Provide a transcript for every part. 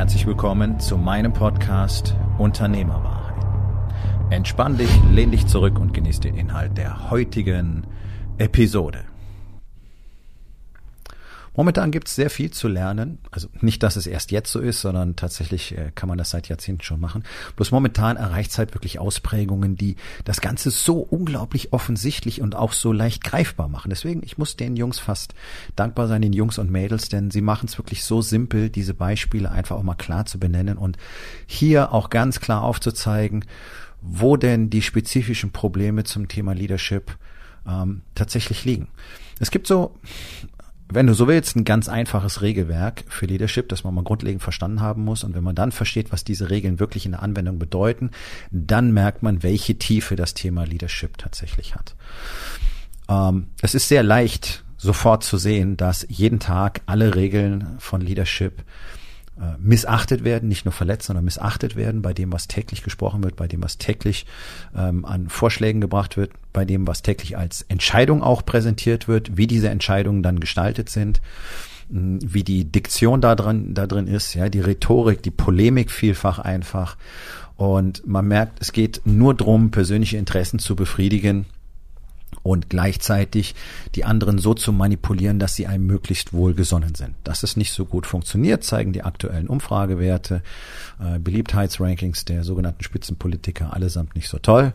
Herzlich willkommen zu meinem Podcast Unternehmerwahrheit. Entspann dich, lehn dich zurück und genieß den Inhalt der heutigen Episode. Momentan gibt es sehr viel zu lernen. Also nicht, dass es erst jetzt so ist, sondern tatsächlich äh, kann man das seit Jahrzehnten schon machen. Bloß momentan erreicht es halt wirklich Ausprägungen, die das Ganze so unglaublich offensichtlich und auch so leicht greifbar machen. Deswegen, ich muss den Jungs fast dankbar sein, den Jungs und Mädels, denn sie machen es wirklich so simpel, diese Beispiele einfach auch mal klar zu benennen und hier auch ganz klar aufzuzeigen, wo denn die spezifischen Probleme zum Thema Leadership ähm, tatsächlich liegen. Es gibt so wenn du so willst, ein ganz einfaches Regelwerk für Leadership, das man mal grundlegend verstanden haben muss. Und wenn man dann versteht, was diese Regeln wirklich in der Anwendung bedeuten, dann merkt man, welche Tiefe das Thema Leadership tatsächlich hat. Ähm, es ist sehr leicht, sofort zu sehen, dass jeden Tag alle Regeln von Leadership missachtet werden, nicht nur verletzt, sondern missachtet werden bei dem, was täglich gesprochen wird, bei dem, was täglich ähm, an Vorschlägen gebracht wird, bei dem, was täglich als Entscheidung auch präsentiert wird, wie diese Entscheidungen dann gestaltet sind wie die Diktion da drin, da drin ist, ja, die Rhetorik, die Polemik vielfach einfach. Und man merkt, es geht nur drum, persönliche Interessen zu befriedigen und gleichzeitig die anderen so zu manipulieren, dass sie einem möglichst wohlgesonnen sind. Dass es nicht so gut funktioniert, zeigen die aktuellen Umfragewerte, äh, Beliebtheitsrankings der sogenannten Spitzenpolitiker allesamt nicht so toll.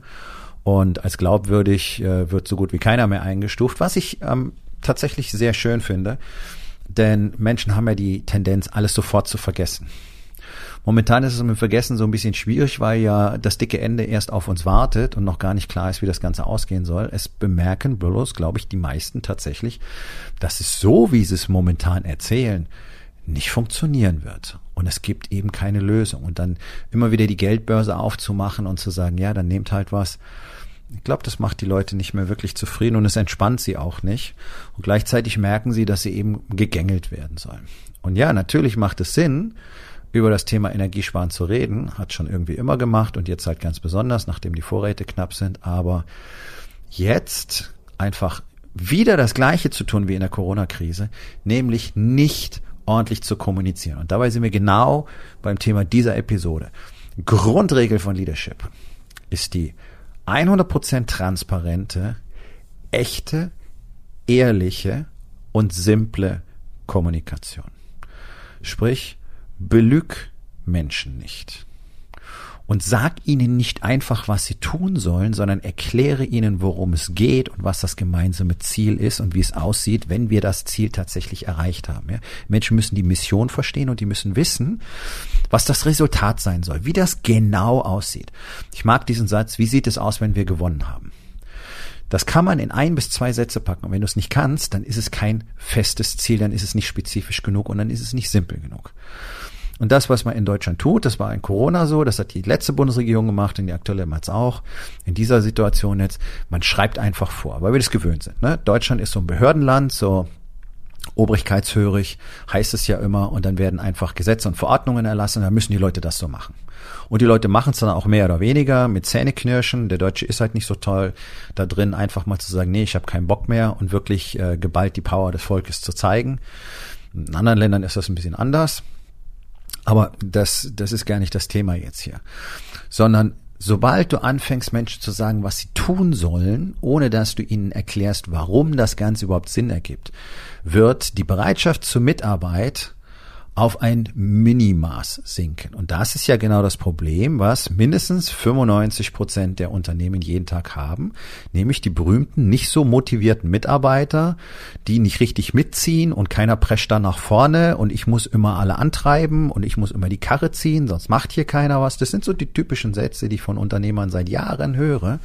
Und als glaubwürdig äh, wird so gut wie keiner mehr eingestuft, was ich ähm, tatsächlich sehr schön finde. Denn Menschen haben ja die Tendenz, alles sofort zu vergessen. Momentan ist es mit Vergessen so ein bisschen schwierig, weil ja das dicke Ende erst auf uns wartet und noch gar nicht klar ist, wie das Ganze ausgehen soll. Es bemerken bloß, glaube ich, die meisten tatsächlich, dass es so, wie sie es momentan erzählen, nicht funktionieren wird. Und es gibt eben keine Lösung. Und dann immer wieder die Geldbörse aufzumachen und zu sagen, ja, dann nehmt halt was. Ich glaube, das macht die Leute nicht mehr wirklich zufrieden und es entspannt sie auch nicht. Und gleichzeitig merken sie, dass sie eben gegängelt werden sollen. Und ja, natürlich macht es Sinn, über das Thema Energiesparen zu reden. Hat schon irgendwie immer gemacht und jetzt halt ganz besonders, nachdem die Vorräte knapp sind. Aber jetzt einfach wieder das Gleiche zu tun wie in der Corona-Krise, nämlich nicht ordentlich zu kommunizieren. Und dabei sind wir genau beim Thema dieser Episode. Grundregel von Leadership ist die 100% transparente, echte, ehrliche und simple Kommunikation. Sprich, belüg Menschen nicht. Und sag ihnen nicht einfach, was sie tun sollen, sondern erkläre ihnen, worum es geht und was das gemeinsame Ziel ist und wie es aussieht, wenn wir das Ziel tatsächlich erreicht haben. Ja? Menschen müssen die Mission verstehen und die müssen wissen, was das Resultat sein soll, wie das genau aussieht. Ich mag diesen Satz, wie sieht es aus, wenn wir gewonnen haben? Das kann man in ein bis zwei Sätze packen. Und wenn du es nicht kannst, dann ist es kein festes Ziel, dann ist es nicht spezifisch genug und dann ist es nicht simpel genug. Und das, was man in Deutschland tut, das war in Corona so, das hat die letzte Bundesregierung gemacht und die aktuelle macht auch. In dieser Situation jetzt, man schreibt einfach vor, weil wir das gewöhnt sind. Ne? Deutschland ist so ein Behördenland, so obrigkeitshörig heißt es ja immer und dann werden einfach Gesetze und Verordnungen erlassen, dann müssen die Leute das so machen. Und die Leute machen es dann auch mehr oder weniger mit Zähneknirschen. Der Deutsche ist halt nicht so toll da drin, einfach mal zu sagen, nee, ich habe keinen Bock mehr und wirklich äh, geballt die Power des Volkes zu zeigen. In anderen Ländern ist das ein bisschen anders. Aber das, das ist gar nicht das Thema jetzt hier. Sondern sobald du anfängst, Menschen zu sagen, was sie tun sollen, ohne dass du ihnen erklärst, warum das Ganze überhaupt Sinn ergibt, wird die Bereitschaft zur Mitarbeit auf ein Minimaß sinken. Und das ist ja genau das Problem, was mindestens 95 Prozent der Unternehmen jeden Tag haben, nämlich die berühmten, nicht so motivierten Mitarbeiter, die nicht richtig mitziehen und keiner prescht dann nach vorne und ich muss immer alle antreiben und ich muss immer die Karre ziehen, sonst macht hier keiner was. Das sind so die typischen Sätze, die ich von Unternehmern seit Jahren höre.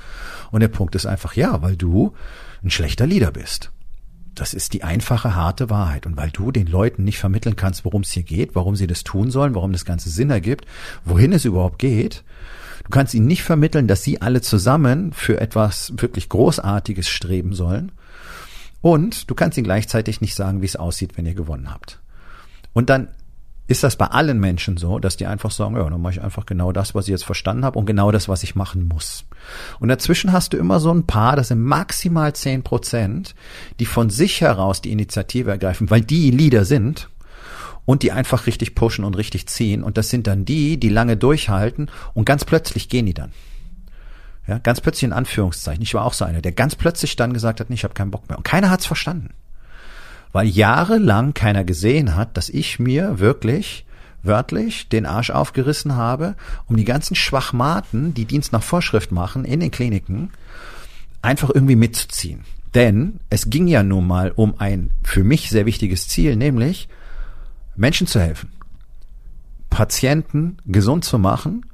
Und der Punkt ist einfach, ja, weil du ein schlechter Leader bist. Das ist die einfache, harte Wahrheit. Und weil du den Leuten nicht vermitteln kannst, worum es hier geht, warum sie das tun sollen, warum das Ganze Sinn ergibt, wohin es überhaupt geht, du kannst ihnen nicht vermitteln, dass sie alle zusammen für etwas wirklich Großartiges streben sollen. Und du kannst ihnen gleichzeitig nicht sagen, wie es aussieht, wenn ihr gewonnen habt. Und dann ist das bei allen Menschen so, dass die einfach sagen, ja, dann mache ich einfach genau das, was ich jetzt verstanden habe und genau das, was ich machen muss. Und dazwischen hast du immer so ein paar, das sind maximal zehn Prozent, die von sich heraus die Initiative ergreifen, weil die Leader sind und die einfach richtig pushen und richtig ziehen. Und das sind dann die, die lange durchhalten und ganz plötzlich gehen die dann. Ja, ganz plötzlich in Anführungszeichen. Ich war auch so einer, der ganz plötzlich dann gesagt hat, nee, ich habe keinen Bock mehr. Und keiner hat's verstanden weil jahrelang keiner gesehen hat, dass ich mir wirklich wörtlich den Arsch aufgerissen habe, um die ganzen Schwachmaten, die Dienst nach Vorschrift machen in den Kliniken, einfach irgendwie mitzuziehen. Denn es ging ja nun mal um ein für mich sehr wichtiges Ziel, nämlich Menschen zu helfen, Patienten gesund zu machen,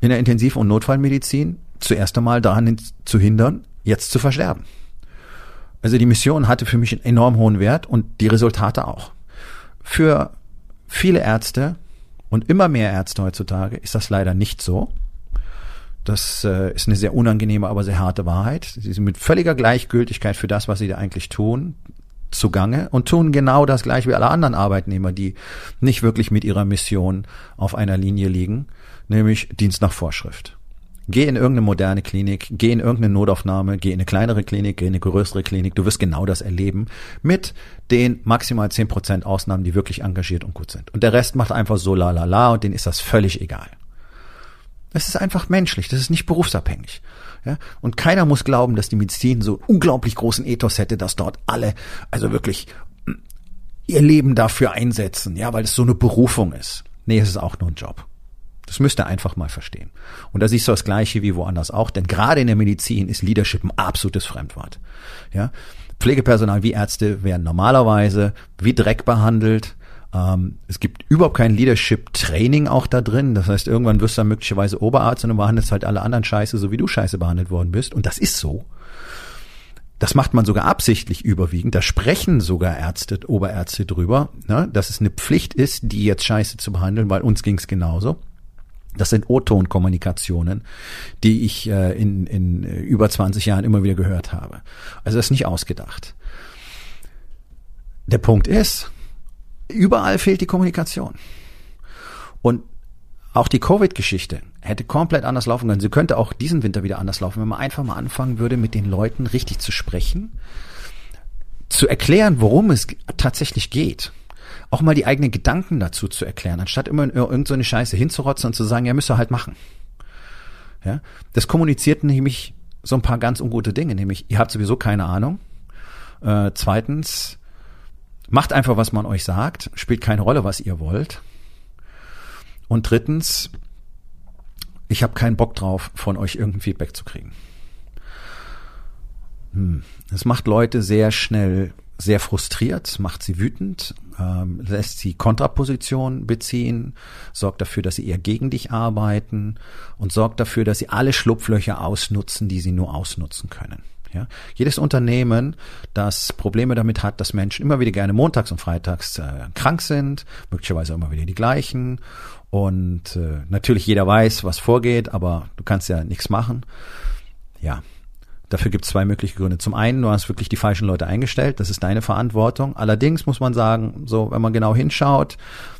in der Intensiv- und Notfallmedizin zuerst einmal daran zu hindern, jetzt zu versterben. Also die Mission hatte für mich einen enorm hohen Wert und die Resultate auch. Für viele Ärzte und immer mehr Ärzte heutzutage ist das leider nicht so. Das äh, ist eine sehr unangenehme, aber sehr harte Wahrheit. Sie sind mit völliger Gleichgültigkeit für das, was sie da eigentlich tun, zugange und tun genau das gleiche wie alle anderen Arbeitnehmer, die nicht wirklich mit ihrer Mission auf einer Linie liegen, nämlich Dienst nach Vorschrift. Geh in irgendeine moderne Klinik, geh in irgendeine Notaufnahme, geh in eine kleinere Klinik, geh in eine größere Klinik. Du wirst genau das erleben mit den maximal zehn Prozent Ausnahmen, die wirklich engagiert und gut sind. Und der Rest macht einfach so la la la und denen ist das völlig egal. Das ist einfach menschlich, das ist nicht berufsabhängig. Ja? Und keiner muss glauben, dass die Medizin so unglaublich großen Ethos hätte, dass dort alle, also wirklich ihr Leben dafür einsetzen, ja, weil es so eine Berufung ist. Nee, es ist auch nur ein Job. Das müsst ihr einfach mal verstehen. Und da siehst du das Gleiche wie woanders auch, denn gerade in der Medizin ist Leadership ein absolutes Fremdwort. Ja? Pflegepersonal wie Ärzte werden normalerweise wie Dreck behandelt. Ähm, es gibt überhaupt kein Leadership-Training auch da drin. Das heißt, irgendwann wirst du dann möglicherweise Oberarzt und du behandelst halt alle anderen Scheiße, so wie du Scheiße behandelt worden bist. Und das ist so. Das macht man sogar absichtlich überwiegend. Da sprechen sogar Ärzte, Oberärzte drüber, ne, dass es eine Pflicht ist, die jetzt Scheiße zu behandeln, weil uns ging's genauso. Das sind O-Ton-Kommunikationen, die ich äh, in, in äh, über 20 Jahren immer wieder gehört habe. Also das ist nicht ausgedacht. Der Punkt ist, überall fehlt die Kommunikation. Und auch die Covid-Geschichte hätte komplett anders laufen können. Sie könnte auch diesen Winter wieder anders laufen, wenn man einfach mal anfangen würde, mit den Leuten richtig zu sprechen, zu erklären, worum es tatsächlich geht auch mal die eigenen Gedanken dazu zu erklären, anstatt immer in irgendeine Scheiße hinzurotzen und zu sagen, ja, müsst ihr halt machen. Ja, das kommuniziert nämlich so ein paar ganz ungute Dinge, nämlich ihr habt sowieso keine Ahnung. Äh, zweitens, macht einfach, was man euch sagt, spielt keine Rolle, was ihr wollt. Und drittens, ich habe keinen Bock drauf, von euch irgendein Feedback zu kriegen. Hm. Das macht Leute sehr schnell sehr frustriert, macht sie wütend, ähm, lässt sie Kontraposition beziehen, sorgt dafür, dass sie eher gegen dich arbeiten und sorgt dafür, dass sie alle Schlupflöcher ausnutzen, die sie nur ausnutzen können. Ja? Jedes Unternehmen, das Probleme damit hat, dass Menschen immer wieder gerne montags und freitags äh, krank sind, möglicherweise immer wieder die gleichen und äh, natürlich jeder weiß, was vorgeht, aber du kannst ja nichts machen. Ja, Dafür gibt es zwei mögliche Gründe. Zum einen, du hast wirklich die falschen Leute eingestellt, das ist deine Verantwortung. Allerdings muss man sagen, so, wenn man genau hinschaut,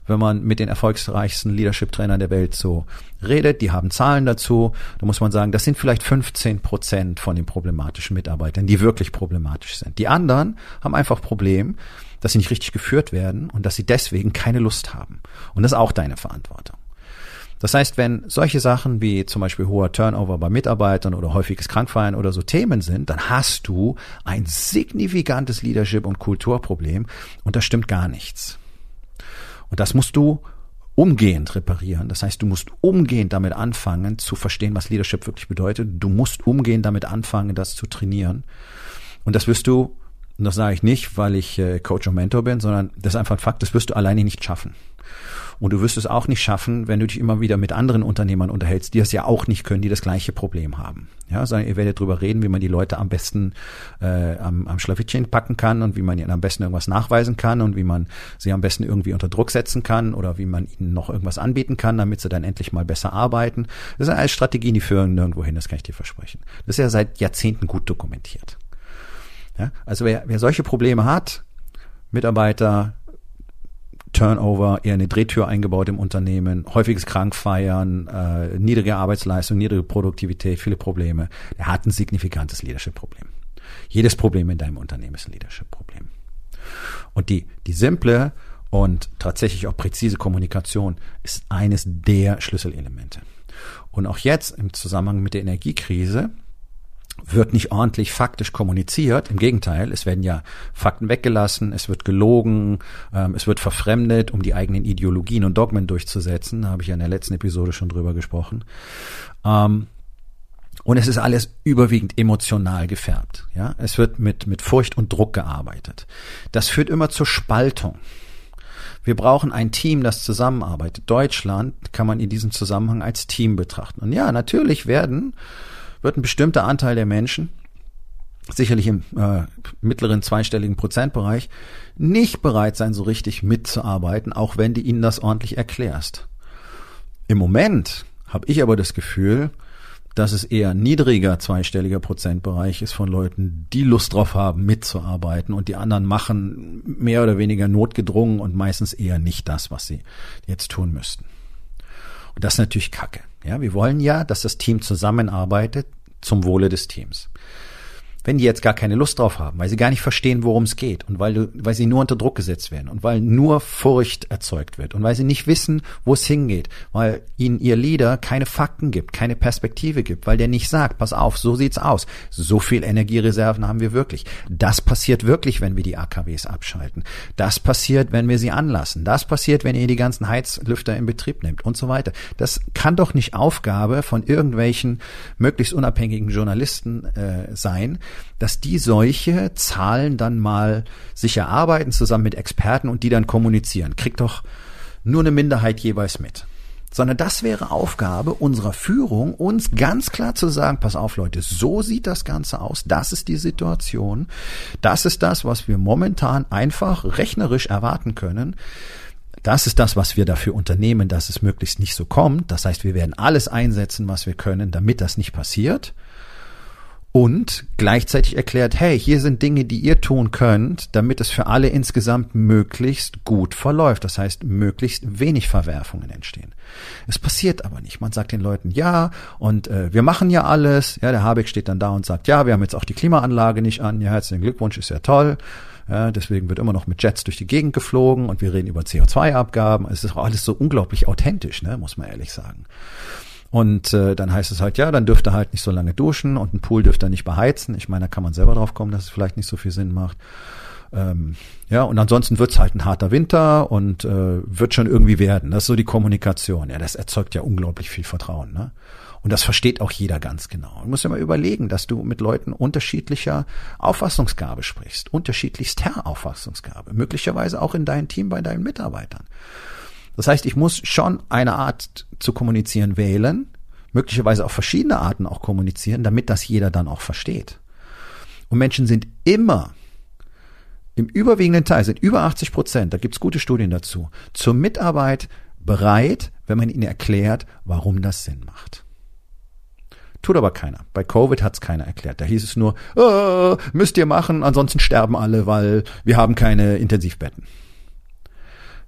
wenn man mit den erfolgreichsten Leadership-Trainern der Welt so redet, die haben Zahlen dazu, da muss man sagen, das sind vielleicht 15 Prozent von den problematischen Mitarbeitern, die wirklich problematisch sind. Die anderen haben einfach Problem, dass sie nicht richtig geführt werden und dass sie deswegen keine Lust haben. Und das ist auch deine Verantwortung. Das heißt, wenn solche Sachen wie zum Beispiel hoher Turnover bei Mitarbeitern oder häufiges Krankfeiern oder so Themen sind, dann hast du ein signifikantes Leadership- und Kulturproblem und da stimmt gar nichts. Und das musst du umgehend reparieren. Das heißt, du musst umgehend damit anfangen zu verstehen, was Leadership wirklich bedeutet. Du musst umgehend damit anfangen, das zu trainieren. Und das wirst du, und das sage ich nicht, weil ich äh, Coach und Mentor bin, sondern das ist einfach ein Fakt, das wirst du alleine nicht schaffen. Und du wirst es auch nicht schaffen, wenn du dich immer wieder mit anderen Unternehmern unterhältst, die es ja auch nicht können, die das gleiche Problem haben. Ja, sondern ihr werdet darüber reden, wie man die Leute am besten äh, am, am Schlawittchen packen kann und wie man ihnen am besten irgendwas nachweisen kann und wie man sie am besten irgendwie unter Druck setzen kann oder wie man ihnen noch irgendwas anbieten kann, damit sie dann endlich mal besser arbeiten. Das sind alles Strategien, die führen nirgendwo hin, das kann ich dir versprechen. Das ist ja seit Jahrzehnten gut dokumentiert. Ja, also wer, wer solche Probleme hat, Mitarbeiter Turnover, eher eine Drehtür eingebaut im Unternehmen, häufiges Krankfeiern, äh, niedrige Arbeitsleistung, niedrige Produktivität, viele Probleme. Er hat ein signifikantes Leadership-Problem. Jedes Problem in deinem Unternehmen ist ein Leadership-Problem. Und die, die simple und tatsächlich auch präzise Kommunikation ist eines der Schlüsselelemente. Und auch jetzt im Zusammenhang mit der Energiekrise wird nicht ordentlich faktisch kommuniziert. Im Gegenteil, es werden ja Fakten weggelassen, es wird gelogen, ähm, es wird verfremdet, um die eigenen Ideologien und Dogmen durchzusetzen. Da habe ich ja in der letzten Episode schon drüber gesprochen. Ähm, und es ist alles überwiegend emotional gefärbt. Ja, es wird mit mit Furcht und Druck gearbeitet. Das führt immer zur Spaltung. Wir brauchen ein Team, das zusammenarbeitet. Deutschland kann man in diesem Zusammenhang als Team betrachten. Und ja, natürlich werden wird ein bestimmter Anteil der Menschen, sicherlich im äh, mittleren zweistelligen Prozentbereich, nicht bereit sein, so richtig mitzuarbeiten, auch wenn du ihnen das ordentlich erklärst. Im Moment habe ich aber das Gefühl, dass es eher niedriger zweistelliger Prozentbereich ist von Leuten, die Lust drauf haben, mitzuarbeiten und die anderen machen mehr oder weniger notgedrungen und meistens eher nicht das, was sie jetzt tun müssten. Und das ist natürlich Kacke. Ja, wir wollen ja, dass das Team zusammenarbeitet zum Wohle des Teams wenn die jetzt gar keine Lust drauf haben, weil sie gar nicht verstehen, worum es geht und weil, weil sie nur unter Druck gesetzt werden und weil nur Furcht erzeugt wird und weil sie nicht wissen, wo es hingeht, weil ihnen ihr Leader keine Fakten gibt, keine Perspektive gibt, weil der nicht sagt, pass auf, so sieht's aus, so viel Energiereserven haben wir wirklich. Das passiert wirklich, wenn wir die AKWs abschalten. Das passiert, wenn wir sie anlassen. Das passiert, wenn ihr die ganzen Heizlüfter in Betrieb nehmt und so weiter. Das kann doch nicht Aufgabe von irgendwelchen möglichst unabhängigen Journalisten äh, sein, dass die solche Zahlen dann mal sich erarbeiten zusammen mit Experten und die dann kommunizieren. Kriegt doch nur eine Minderheit jeweils mit. Sondern das wäre Aufgabe unserer Führung, uns ganz klar zu sagen, pass auf Leute, so sieht das Ganze aus, das ist die Situation, das ist das, was wir momentan einfach rechnerisch erwarten können. Das ist das, was wir dafür unternehmen, dass es möglichst nicht so kommt. Das heißt, wir werden alles einsetzen, was wir können, damit das nicht passiert und gleichzeitig erklärt, hey, hier sind Dinge, die ihr tun könnt, damit es für alle insgesamt möglichst gut verläuft. Das heißt, möglichst wenig Verwerfungen entstehen. Es passiert aber nicht. Man sagt den Leuten, ja, und äh, wir machen ja alles. Ja, der Habeck steht dann da und sagt, ja, wir haben jetzt auch die Klimaanlage nicht an. Ja, herzlichen Glückwunsch, ist ja toll. Ja, deswegen wird immer noch mit Jets durch die Gegend geflogen und wir reden über CO2-Abgaben. Es ist auch alles so unglaublich authentisch, ne, muss man ehrlich sagen. Und äh, dann heißt es halt, ja, dann dürft ihr halt nicht so lange duschen und ein Pool dürft ihr nicht beheizen. Ich meine, da kann man selber drauf kommen, dass es vielleicht nicht so viel Sinn macht. Ähm, ja, und ansonsten wird's halt ein harter Winter und äh, wird schon irgendwie werden. Das ist so die Kommunikation. Ja, das erzeugt ja unglaublich viel Vertrauen. Ne? Und das versteht auch jeder ganz genau. Du musst ja mal überlegen, dass du mit Leuten unterschiedlicher Auffassungsgabe sprichst, unterschiedlichster Auffassungsgabe, möglicherweise auch in deinem Team bei deinen Mitarbeitern. Das heißt, ich muss schon eine Art zu kommunizieren wählen, möglicherweise auf verschiedene Arten auch kommunizieren, damit das jeder dann auch versteht. Und Menschen sind immer, im überwiegenden Teil sind über 80 Prozent, da gibt's gute Studien dazu, zur Mitarbeit bereit, wenn man ihnen erklärt, warum das Sinn macht. Tut aber keiner. Bei Covid hat's keiner erklärt. Da hieß es nur, äh, müsst ihr machen, ansonsten sterben alle, weil wir haben keine Intensivbetten.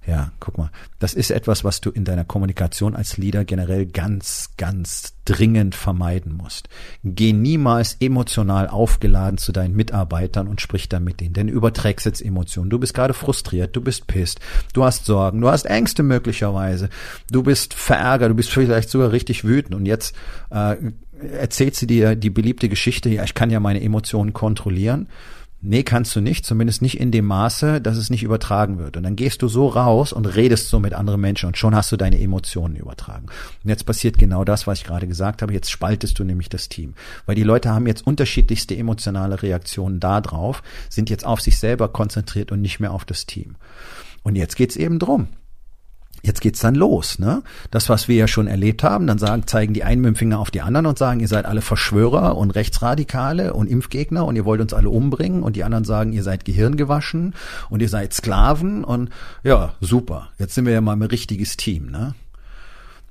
Ja, guck mal, das ist etwas, was du in deiner Kommunikation als Leader generell ganz, ganz dringend vermeiden musst. Geh niemals emotional aufgeladen zu deinen Mitarbeitern und sprich dann mit denen, denn du überträgst jetzt Emotionen. Du bist gerade frustriert, du bist pisst, du hast Sorgen, du hast Ängste möglicherweise, du bist verärgert, du bist vielleicht sogar richtig wütend und jetzt äh, erzählt sie dir die beliebte Geschichte, ja, ich kann ja meine Emotionen kontrollieren Nee, kannst du nicht, zumindest nicht in dem Maße, dass es nicht übertragen wird. Und dann gehst du so raus und redest so mit anderen Menschen und schon hast du deine Emotionen übertragen. Und jetzt passiert genau das, was ich gerade gesagt habe. Jetzt spaltest du nämlich das Team. Weil die Leute haben jetzt unterschiedlichste emotionale Reaktionen da drauf, sind jetzt auf sich selber konzentriert und nicht mehr auf das Team. Und jetzt geht's eben drum. Jetzt geht's dann los, ne? Das, was wir ja schon erlebt haben, dann sagen, zeigen die einen mit dem Finger auf die anderen und sagen, ihr seid alle Verschwörer und Rechtsradikale und Impfgegner und ihr wollt uns alle umbringen und die anderen sagen, ihr seid Gehirngewaschen und ihr seid Sklaven und ja, super. Jetzt sind wir ja mal ein richtiges Team, ne?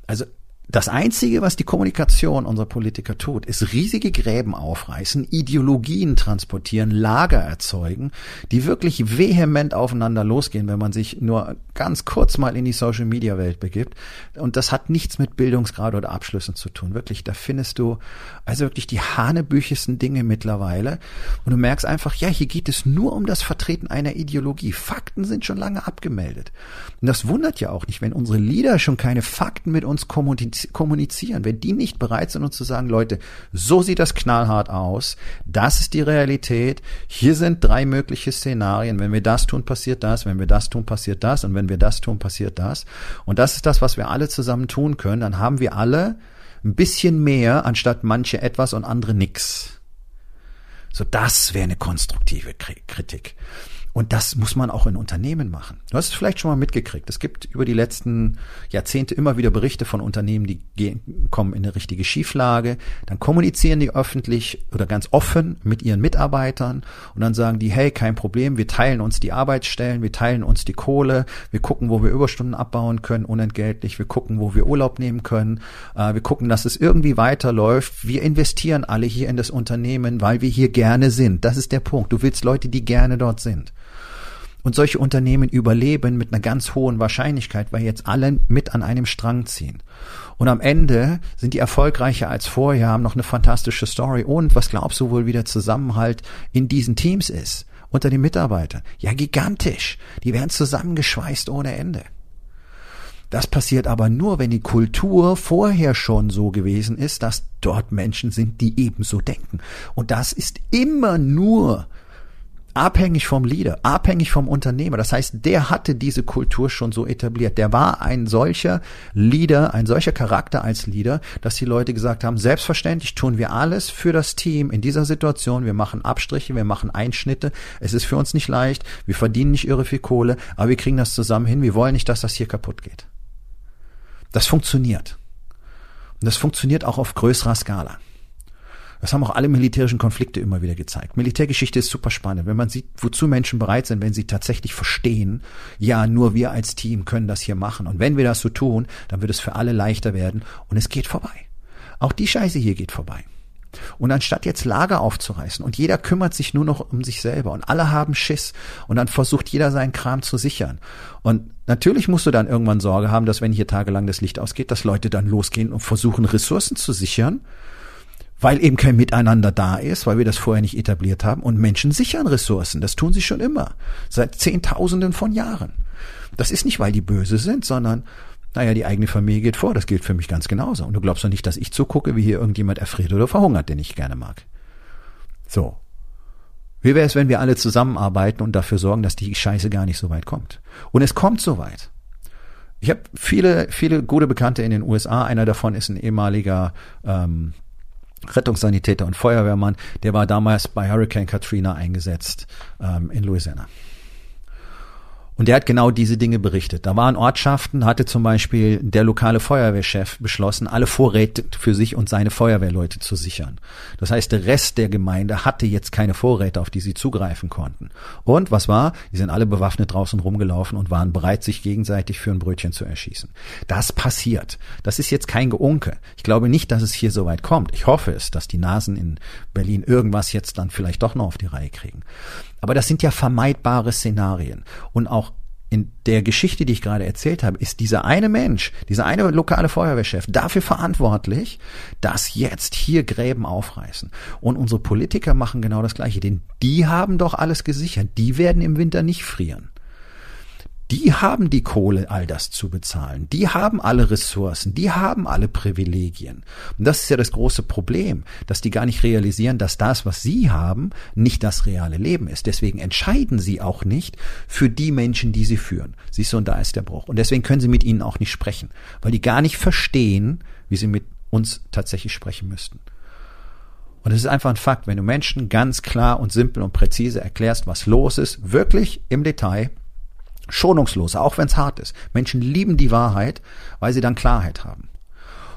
Also das Einzige, was die Kommunikation unserer Politiker tut, ist riesige Gräben aufreißen, Ideologien transportieren, Lager erzeugen, die wirklich vehement aufeinander losgehen, wenn man sich nur ganz kurz mal in die Social-Media-Welt begibt. Und das hat nichts mit Bildungsgrad oder Abschlüssen zu tun. Wirklich, da findest du also wirklich die hanebüchesten Dinge mittlerweile. Und du merkst einfach, ja, hier geht es nur um das Vertreten einer Ideologie. Fakten sind schon lange abgemeldet. Und das wundert ja auch nicht, wenn unsere Leader schon keine Fakten mit uns kommunizieren kommunizieren, wenn die nicht bereit sind, uns zu sagen, Leute, so sieht das knallhart aus, das ist die Realität, hier sind drei mögliche Szenarien, wenn wir das tun, passiert das, wenn wir das tun, passiert das und wenn wir das tun, passiert das. Und das ist das, was wir alle zusammen tun können, dann haben wir alle ein bisschen mehr, anstatt manche etwas und andere nix. So, das wäre eine konstruktive Kritik. Und das muss man auch in Unternehmen machen. Du hast es vielleicht schon mal mitgekriegt. Es gibt über die letzten Jahrzehnte immer wieder Berichte von Unternehmen, die gehen, kommen in eine richtige Schieflage. Dann kommunizieren die öffentlich oder ganz offen mit ihren Mitarbeitern und dann sagen die, hey, kein Problem, wir teilen uns die Arbeitsstellen, wir teilen uns die Kohle, wir gucken, wo wir Überstunden abbauen können, unentgeltlich, wir gucken, wo wir Urlaub nehmen können, äh, wir gucken, dass es irgendwie weiterläuft. Wir investieren alle hier in das Unternehmen, weil wir hier gerne sind. Das ist der Punkt. Du willst Leute, die gerne dort sind. Und solche Unternehmen überleben mit einer ganz hohen Wahrscheinlichkeit, weil jetzt alle mit an einem Strang ziehen. Und am Ende sind die erfolgreicher als vorher, haben noch eine fantastische Story. Und was glaubst du wohl, wie der Zusammenhalt in diesen Teams ist? Unter den Mitarbeitern? Ja, gigantisch. Die werden zusammengeschweißt ohne Ende. Das passiert aber nur, wenn die Kultur vorher schon so gewesen ist, dass dort Menschen sind, die ebenso denken. Und das ist immer nur abhängig vom Leader, abhängig vom Unternehmer. Das heißt, der hatte diese Kultur schon so etabliert. Der war ein solcher Leader, ein solcher Charakter als Leader, dass die Leute gesagt haben, selbstverständlich tun wir alles für das Team in dieser Situation. Wir machen Abstriche, wir machen Einschnitte. Es ist für uns nicht leicht. Wir verdienen nicht irre viel Kohle, aber wir kriegen das zusammen hin. Wir wollen nicht, dass das hier kaputt geht. Das funktioniert. Und das funktioniert auch auf größerer Skala. Das haben auch alle militärischen Konflikte immer wieder gezeigt. Militärgeschichte ist super spannend, wenn man sieht, wozu Menschen bereit sind, wenn sie tatsächlich verstehen, ja, nur wir als Team können das hier machen. Und wenn wir das so tun, dann wird es für alle leichter werden und es geht vorbei. Auch die Scheiße hier geht vorbei. Und anstatt jetzt Lager aufzureißen und jeder kümmert sich nur noch um sich selber und alle haben Schiss und dann versucht jeder seinen Kram zu sichern. Und natürlich musst du dann irgendwann Sorge haben, dass wenn hier tagelang das Licht ausgeht, dass Leute dann losgehen und versuchen Ressourcen zu sichern weil eben kein Miteinander da ist, weil wir das vorher nicht etabliert haben. Und Menschen sichern Ressourcen. Das tun sie schon immer. Seit Zehntausenden von Jahren. Das ist nicht, weil die böse sind, sondern, naja, die eigene Familie geht vor. Das gilt für mich ganz genauso. Und du glaubst doch nicht, dass ich zugucke, wie hier irgendjemand erfriert oder verhungert, den ich gerne mag. So. Wie wäre es, wenn wir alle zusammenarbeiten und dafür sorgen, dass die Scheiße gar nicht so weit kommt? Und es kommt so weit. Ich habe viele, viele gute Bekannte in den USA. Einer davon ist ein ehemaliger ähm, Rettungssanitäter und Feuerwehrmann, der war damals bei Hurricane Katrina eingesetzt ähm, in Louisiana. Und der hat genau diese Dinge berichtet. Da waren Ortschaften, hatte zum Beispiel der lokale Feuerwehrchef beschlossen, alle Vorräte für sich und seine Feuerwehrleute zu sichern. Das heißt, der Rest der Gemeinde hatte jetzt keine Vorräte, auf die sie zugreifen konnten. Und was war? Die sind alle bewaffnet draußen rumgelaufen und waren bereit, sich gegenseitig für ein Brötchen zu erschießen. Das passiert. Das ist jetzt kein Geunke. Ich glaube nicht, dass es hier so weit kommt. Ich hoffe es, dass die Nasen in Berlin irgendwas jetzt dann vielleicht doch noch auf die Reihe kriegen. Aber das sind ja vermeidbare Szenarien. Und auch in der Geschichte, die ich gerade erzählt habe, ist dieser eine Mensch, dieser eine lokale Feuerwehrchef dafür verantwortlich, dass jetzt hier Gräben aufreißen. Und unsere Politiker machen genau das Gleiche, denn die haben doch alles gesichert. Die werden im Winter nicht frieren die haben die Kohle, all das zu bezahlen. Die haben alle Ressourcen, die haben alle Privilegien. Und das ist ja das große Problem, dass die gar nicht realisieren, dass das, was sie haben, nicht das reale Leben ist. Deswegen entscheiden sie auch nicht für die Menschen, die sie führen. Siehst du, und da ist der Bruch. Und deswegen können sie mit ihnen auch nicht sprechen, weil die gar nicht verstehen, wie sie mit uns tatsächlich sprechen müssten. Und es ist einfach ein Fakt, wenn du Menschen ganz klar und simpel und präzise erklärst, was los ist, wirklich im Detail, Schonungslos, auch wenn es hart ist. Menschen lieben die Wahrheit, weil sie dann Klarheit haben.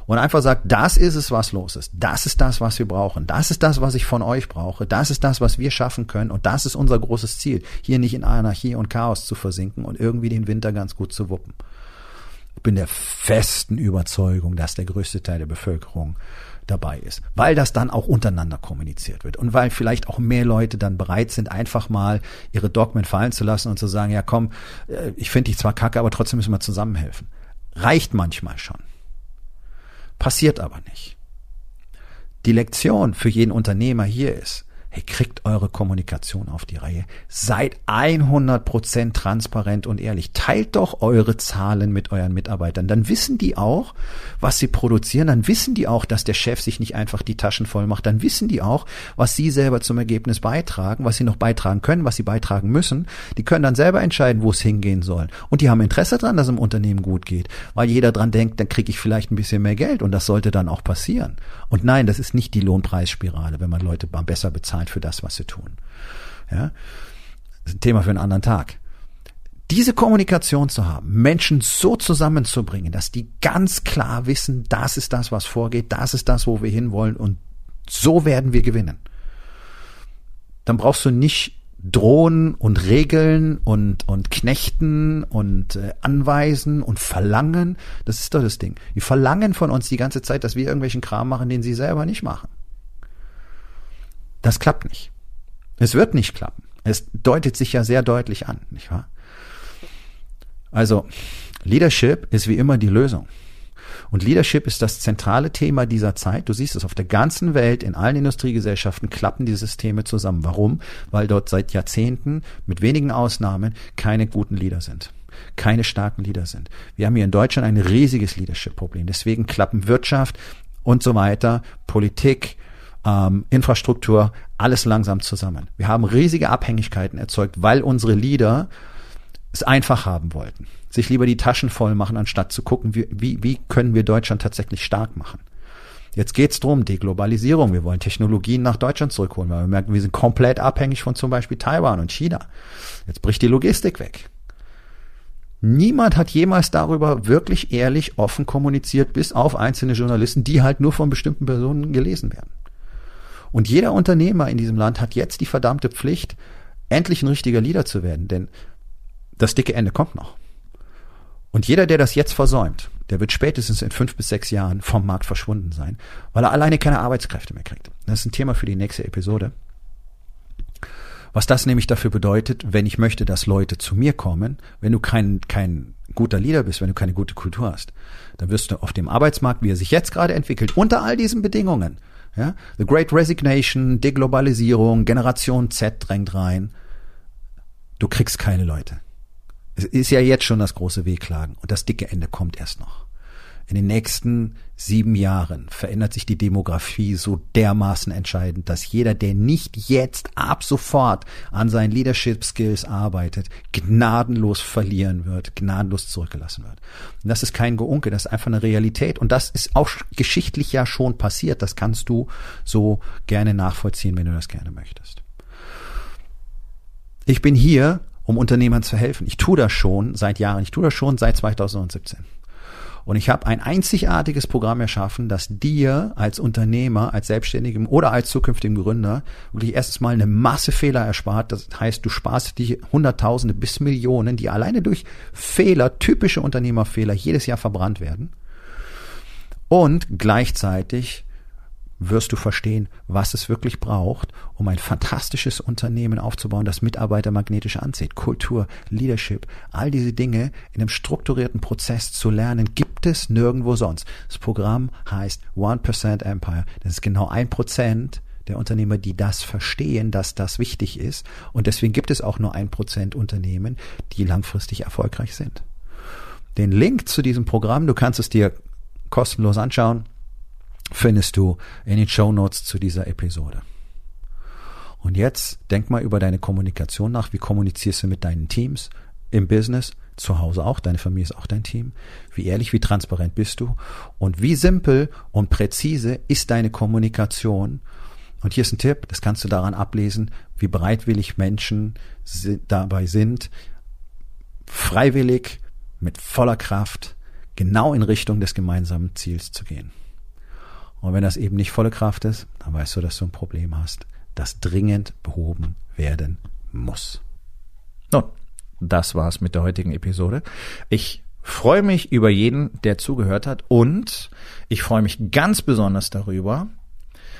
Und einfach sagt, das ist es, was los ist. Das ist das, was wir brauchen. Das ist das, was ich von euch brauche. Das ist das, was wir schaffen können. Und das ist unser großes Ziel, hier nicht in Anarchie und Chaos zu versinken und irgendwie den Winter ganz gut zu wuppen. Ich bin der festen Überzeugung, dass der größte Teil der Bevölkerung dabei ist, weil das dann auch untereinander kommuniziert wird und weil vielleicht auch mehr Leute dann bereit sind, einfach mal ihre Dogmen fallen zu lassen und zu sagen, ja komm, äh, ich finde dich zwar kacke, aber trotzdem müssen wir zusammenhelfen. Reicht manchmal schon. Passiert aber nicht. Die Lektion für jeden Unternehmer hier ist, Hey, kriegt eure Kommunikation auf die Reihe. Seid 100% transparent und ehrlich. Teilt doch eure Zahlen mit euren Mitarbeitern. Dann wissen die auch, was sie produzieren. Dann wissen die auch, dass der Chef sich nicht einfach die Taschen voll macht. Dann wissen die auch, was sie selber zum Ergebnis beitragen, was sie noch beitragen können, was sie beitragen müssen. Die können dann selber entscheiden, wo es hingehen soll. Und die haben Interesse daran, dass es im Unternehmen gut geht, weil jeder dran denkt, dann kriege ich vielleicht ein bisschen mehr Geld und das sollte dann auch passieren. Und nein, das ist nicht die Lohnpreisspirale, wenn man Leute besser bezahlt bezahlt für das, was sie tun. Ja? Das ist ein Thema für einen anderen Tag. Diese Kommunikation zu haben, Menschen so zusammenzubringen, dass die ganz klar wissen, das ist das, was vorgeht, das ist das, wo wir hinwollen und so werden wir gewinnen. Dann brauchst du nicht drohen und regeln und, und knechten und äh, anweisen und verlangen. Das ist doch das Ding. Die verlangen von uns die ganze Zeit, dass wir irgendwelchen Kram machen, den sie selber nicht machen. Das klappt nicht. Es wird nicht klappen. Es deutet sich ja sehr deutlich an, nicht wahr? Also, Leadership ist wie immer die Lösung. Und Leadership ist das zentrale Thema dieser Zeit. Du siehst es auf der ganzen Welt, in allen Industriegesellschaften klappen die Systeme zusammen. Warum? Weil dort seit Jahrzehnten, mit wenigen Ausnahmen, keine guten Leader sind. Keine starken Leader sind. Wir haben hier in Deutschland ein riesiges Leadership-Problem. Deswegen klappen Wirtschaft und so weiter, Politik, ähm, Infrastruktur, alles langsam zusammen. Wir haben riesige Abhängigkeiten erzeugt, weil unsere Leader es einfach haben wollten. Sich lieber die Taschen voll machen, anstatt zu gucken, wie, wie, wie können wir Deutschland tatsächlich stark machen. Jetzt geht's drum, Deglobalisierung. Wir wollen Technologien nach Deutschland zurückholen, weil wir merken, wir sind komplett abhängig von zum Beispiel Taiwan und China. Jetzt bricht die Logistik weg. Niemand hat jemals darüber wirklich ehrlich offen kommuniziert, bis auf einzelne Journalisten, die halt nur von bestimmten Personen gelesen werden. Und jeder Unternehmer in diesem Land hat jetzt die verdammte Pflicht, endlich ein richtiger Leader zu werden, denn das dicke Ende kommt noch. Und jeder, der das jetzt versäumt, der wird spätestens in fünf bis sechs Jahren vom Markt verschwunden sein, weil er alleine keine Arbeitskräfte mehr kriegt. Das ist ein Thema für die nächste Episode. Was das nämlich dafür bedeutet, wenn ich möchte, dass Leute zu mir kommen, wenn du kein, kein guter Leader bist, wenn du keine gute Kultur hast, dann wirst du auf dem Arbeitsmarkt, wie er sich jetzt gerade entwickelt, unter all diesen Bedingungen, ja? The Great Resignation, Deglobalisierung, Generation Z drängt rein. Du kriegst keine Leute. Es ist ja jetzt schon das große Wehklagen und das dicke Ende kommt erst noch. In den nächsten sieben Jahren verändert sich die Demografie so dermaßen entscheidend, dass jeder, der nicht jetzt ab sofort an seinen Leadership Skills arbeitet, gnadenlos verlieren wird, gnadenlos zurückgelassen wird. Und das ist kein Geunke, das ist einfach eine Realität. Und das ist auch geschichtlich ja schon passiert. Das kannst du so gerne nachvollziehen, wenn du das gerne möchtest. Ich bin hier, um Unternehmern zu helfen. Ich tue das schon seit Jahren. Ich tue das schon seit 2017. Und ich habe ein einzigartiges Programm erschaffen, das dir als Unternehmer, als Selbstständigem oder als zukünftigen Gründer wirklich erstes Mal eine Masse Fehler erspart. Das heißt, du sparst die Hunderttausende bis Millionen, die alleine durch Fehler, typische Unternehmerfehler, jedes Jahr verbrannt werden. Und gleichzeitig wirst du verstehen, was es wirklich braucht, um ein fantastisches Unternehmen aufzubauen, das Mitarbeiter magnetisch anzieht. Kultur, Leadership, all diese Dinge in einem strukturierten Prozess zu lernen, gibt es nirgendwo sonst. Das Programm heißt 1% Empire. Das ist genau ein Prozent der Unternehmer, die das verstehen, dass das wichtig ist. Und deswegen gibt es auch nur ein Prozent Unternehmen, die langfristig erfolgreich sind. Den Link zu diesem Programm, du kannst es dir kostenlos anschauen findest du in den Show Notes zu dieser Episode. Und jetzt denk mal über deine Kommunikation nach. Wie kommunizierst du mit deinen Teams im Business, zu Hause auch? Deine Familie ist auch dein Team. Wie ehrlich, wie transparent bist du? Und wie simpel und präzise ist deine Kommunikation? Und hier ist ein Tipp, das kannst du daran ablesen, wie bereitwillig Menschen dabei sind, freiwillig, mit voller Kraft, genau in Richtung des gemeinsamen Ziels zu gehen. Und wenn das eben nicht volle Kraft ist, dann weißt du, dass du ein Problem hast, das dringend behoben werden muss. Nun, das war's mit der heutigen Episode. Ich freue mich über jeden, der zugehört hat und ich freue mich ganz besonders darüber,